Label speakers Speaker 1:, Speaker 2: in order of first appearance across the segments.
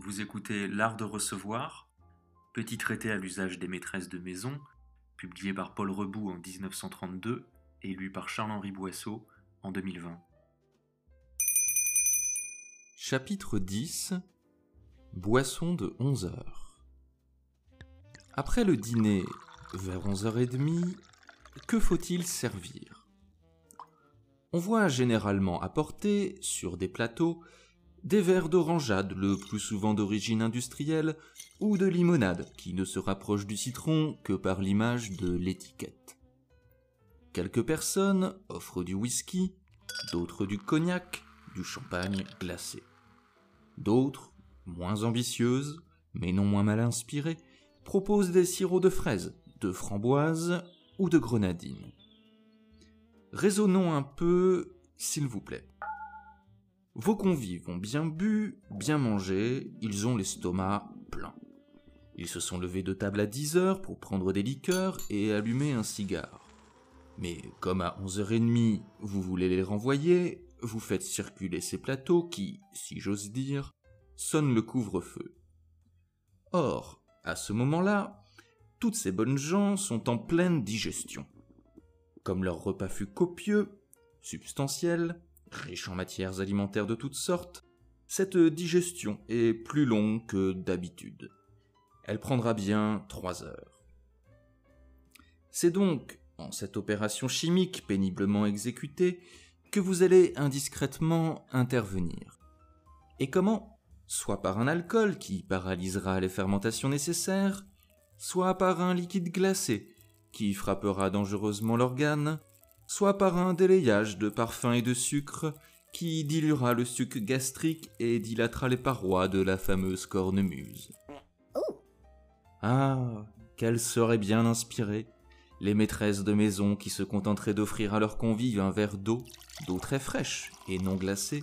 Speaker 1: Vous écoutez L'Art de recevoir, petit traité à l'usage des maîtresses de maison, publié par Paul Rebout en 1932 et lu par Charles-Henri Boisseau en 2020.
Speaker 2: Chapitre 10 Boisson de 11 heures. Après le dîner, vers 11h30, que faut-il servir? On voit généralement apporter, sur des plateaux, des verres d'orangeade, le plus souvent d'origine industrielle, ou de limonade, qui ne se rapproche du citron que par l'image de l'étiquette. Quelques personnes offrent du whisky, d'autres du cognac, du champagne glacé. D'autres, moins ambitieuses, mais non moins mal inspirées, proposent des sirops de fraises, de framboises ou de grenadines. Raisonnons un peu, s'il vous plaît. Vos convives ont bien bu, bien mangé, ils ont l'estomac plein. Ils se sont levés de table à 10 heures pour prendre des liqueurs et allumer un cigare. Mais comme à 11h30, vous voulez les renvoyer, vous faites circuler ces plateaux qui, si j'ose dire, sonnent le couvre-feu. Or, à ce moment-là, toutes ces bonnes gens sont en pleine digestion. Comme leur repas fut copieux, substantiel, riche en matières alimentaires de toutes sortes, cette digestion est plus longue que d'habitude. Elle prendra bien trois heures. C'est donc, en cette opération chimique péniblement exécutée, que vous allez indiscrètement intervenir. Et comment? Soit par un alcool qui paralysera les fermentations nécessaires, soit par un liquide glacé qui frappera dangereusement l'organe, soit par un délayage de parfums et de sucre qui diluera le suc gastrique et dilatera les parois de la fameuse cornemuse. Ah, qu'elles seraient bien inspirées, les maîtresses de maison qui se contenteraient d'offrir à leurs convives un verre d'eau, d'eau très fraîche et non glacée,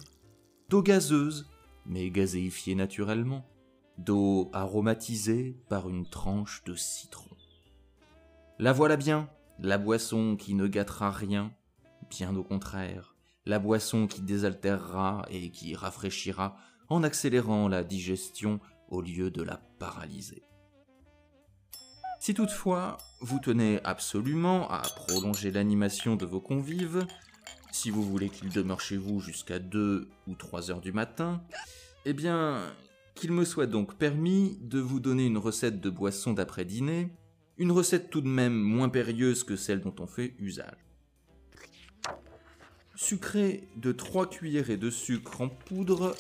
Speaker 2: d'eau gazeuse, mais gazéifiée naturellement, d'eau aromatisée par une tranche de citron. La voilà bien, la boisson qui ne gâtera rien, bien au contraire, la boisson qui désaltérera et qui rafraîchira en accélérant la digestion au lieu de la paralyser. Si toutefois vous tenez absolument à prolonger l'animation de vos convives, si vous voulez qu'ils demeurent chez vous jusqu'à 2 ou 3 heures du matin, eh bien, qu'il me soit donc permis de vous donner une recette de boisson d'après-dîner une recette tout de même moins périlleuse que celle dont on fait usage. Sucré de 3 cuillerées de sucre en poudre,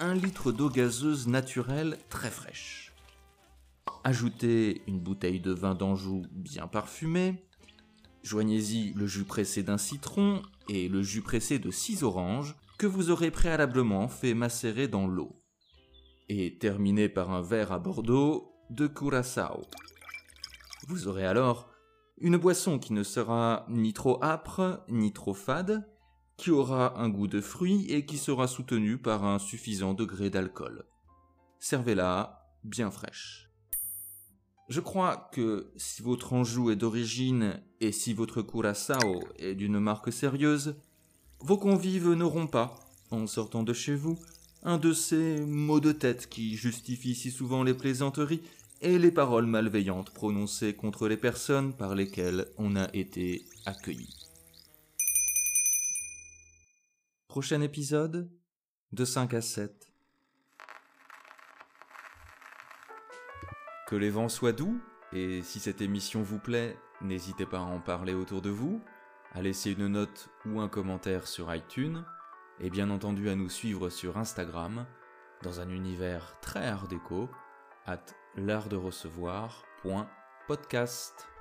Speaker 2: 1 litre d'eau gazeuse naturelle très fraîche. Ajoutez une bouteille de vin d'Anjou bien parfumé. Joignez-y le jus pressé d'un citron et le jus pressé de 6 oranges que vous aurez préalablement fait macérer dans l'eau. Et terminez par un verre à Bordeaux de curaçao. Vous aurez alors une boisson qui ne sera ni trop âpre, ni trop fade, qui aura un goût de fruits et qui sera soutenue par un suffisant degré d'alcool. Servez-la bien fraîche. Je crois que si votre Anjou est d'origine et si votre Curaçao est d'une marque sérieuse, vos convives n'auront pas, en sortant de chez vous, un de ces mots de tête qui justifient si souvent les plaisanteries et les paroles malveillantes prononcées contre les personnes par lesquelles on a été accueilli. Prochain épisode de 5 à 7. Que les vents soient doux, et si cette émission vous plaît, n'hésitez pas à en parler autour de vous, à laisser une note ou un commentaire sur iTunes, et bien entendu à nous suivre sur Instagram, dans un univers très art déco, at l'art de recevoir.podcast.